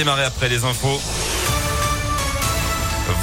Démarrer après les infos.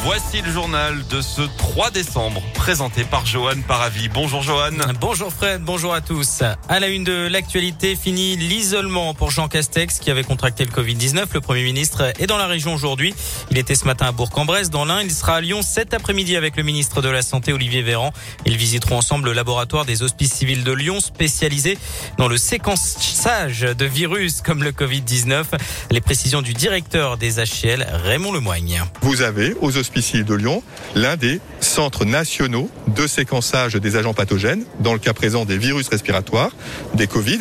Voici le journal de ce 3 décembre, présenté par Johan Paravi. Bonjour Johan. Bonjour Fred, bonjour à tous. À la une de l'actualité, fini l'isolement pour Jean Castex qui avait contracté le Covid-19. Le Premier ministre est dans la région aujourd'hui. Il était ce matin à Bourg-en-Bresse dans l'Ain. Il sera à Lyon cet après-midi avec le ministre de la Santé Olivier Véran. Ils visiteront ensemble le laboratoire des hospices civils de Lyon spécialisé dans le séquençage de virus comme le Covid-19. Les précisions du directeur des HCL, Raymond Lemoigne. Vous avez aux hospiciers de Lyon l'un des centres nationaux de séquençage des agents pathogènes, dans le cas présent des virus respiratoires, des Covid,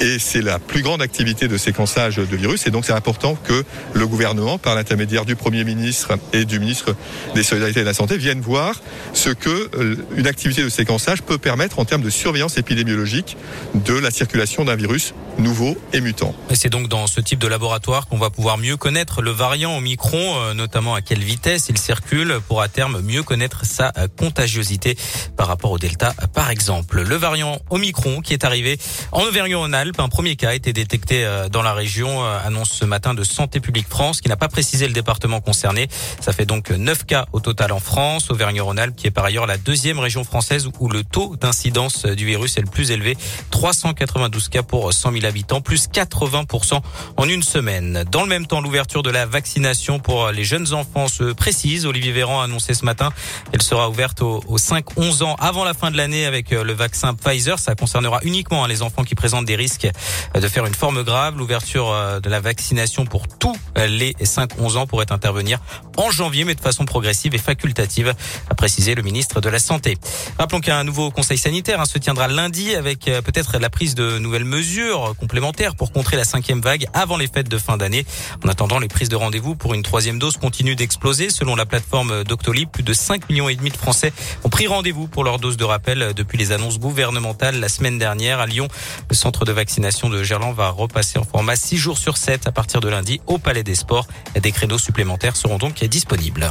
et c'est la plus grande activité de séquençage de virus, et donc c'est important que le gouvernement, par l'intermédiaire du Premier ministre et du ministre des Solidarités et de la Santé, vienne voir ce que euh, une activité de séquençage peut permettre en termes de surveillance épidémiologique de la circulation d'un virus nouveau et mutant. Et c'est donc dans ce type de laboratoire qu'on va pouvoir mieux connaître le variant Omicron, euh, notamment à quelle vitesse il circule, pour à terme mieux connaître sa contagiosité par rapport au Delta, par exemple. Le variant Omicron qui est arrivé en Auvergne-Rhône-Alpes, un premier cas a été détecté euh, dans la région, euh, annonce ce matin de Santé publique France, qui n'a pas précisé le département concerné. Ça fait donc 9 cas au total en France. Auvergne-Rhône-Alpes qui est par ailleurs la deuxième région française où le taux d'incidence du virus est le plus élevé, 392 cas pour 100 000 habitants, plus 80% en une semaine. Dans le même temps, l'ouverture de la vaccination pour les jeunes enfants se précise. Olivier Véran a annoncé ce matin qu'elle sera ouverte aux, 5-11 ans avant la fin de l'année avec euh, le vaccin Pfizer. Ça concernera uniquement hein, les enfants qui présentent des risques euh, de faire une forme grave. L'ouverture euh, de la vaccination pour tous les 5-11 ans pourrait intervenir en janvier, mais de façon progressive et facultative, a précisé le ministre de la Santé. Rappelons qu'un nouveau conseil sanitaire hein, se tiendra lundi avec peut-être la prise de nouvelles mesures complémentaires pour contrer la cinquième vague avant les fêtes de fin d'année. En attendant, les prises de rendez-vous pour une troisième dose continuent d'exploser. Selon la plateforme Doctolib, plus de 5 millions et demi de Français ont pris rendez-vous pour leur dose de rappel depuis les annonces gouvernementales la semaine dernière à Lyon. Le centre de vaccination de Gerland va repasser en format 6 jours sur 7 à partir de lundi au Palais des Sports. Des créneaux supplémentaires seront donc disponibles.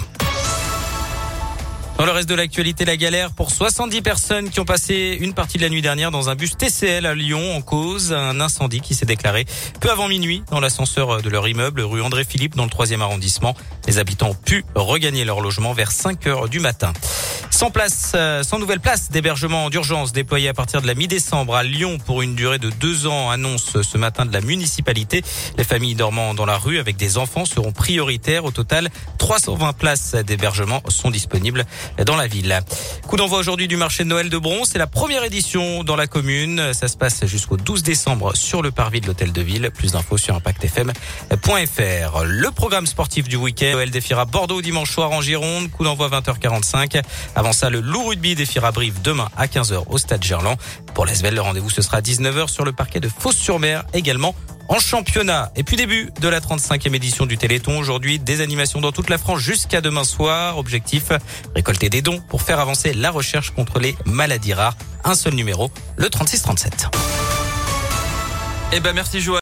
Dans le reste de l'actualité, la galère pour 70 personnes qui ont passé une partie de la nuit dernière dans un bus TCL à Lyon en cause un incendie qui s'est déclaré peu avant minuit dans l'ascenseur de leur immeuble rue André Philippe dans le troisième arrondissement. Les habitants ont pu regagner leur logement vers 5 heures du matin. Sans place, euh, sans nouvelle place d'hébergement d'urgence déployée à partir de la mi-décembre à Lyon pour une durée de deux ans, annonce ce matin de la municipalité. Les familles dormant dans la rue avec des enfants seront prioritaires. Au total, 320 places d'hébergement sont disponibles dans la ville. Coup d'envoi aujourd'hui du marché de Noël de Bron. C'est la première édition dans la commune. Ça se passe jusqu'au 12 décembre sur le parvis de l'hôtel de ville. Plus d'infos sur impactfm.fr. Le programme sportif du week-end. Noël défiera Bordeaux dimanche soir en Gironde. Coup d'envoi 20h45. Avant ça, le loup rugby défiera Brive demain à 15h au stade Gerland. Pour l'Asvel, le rendez-vous ce sera à 19h sur le parquet de Fos-sur-Mer également en championnat. Et puis début de la 35e édition du Téléthon. Aujourd'hui, des animations dans toute la France jusqu'à demain soir. Objectif, récolter des dons pour faire avancer la recherche contre les maladies rares. Un seul numéro, le 3637. Eh ben merci Joël.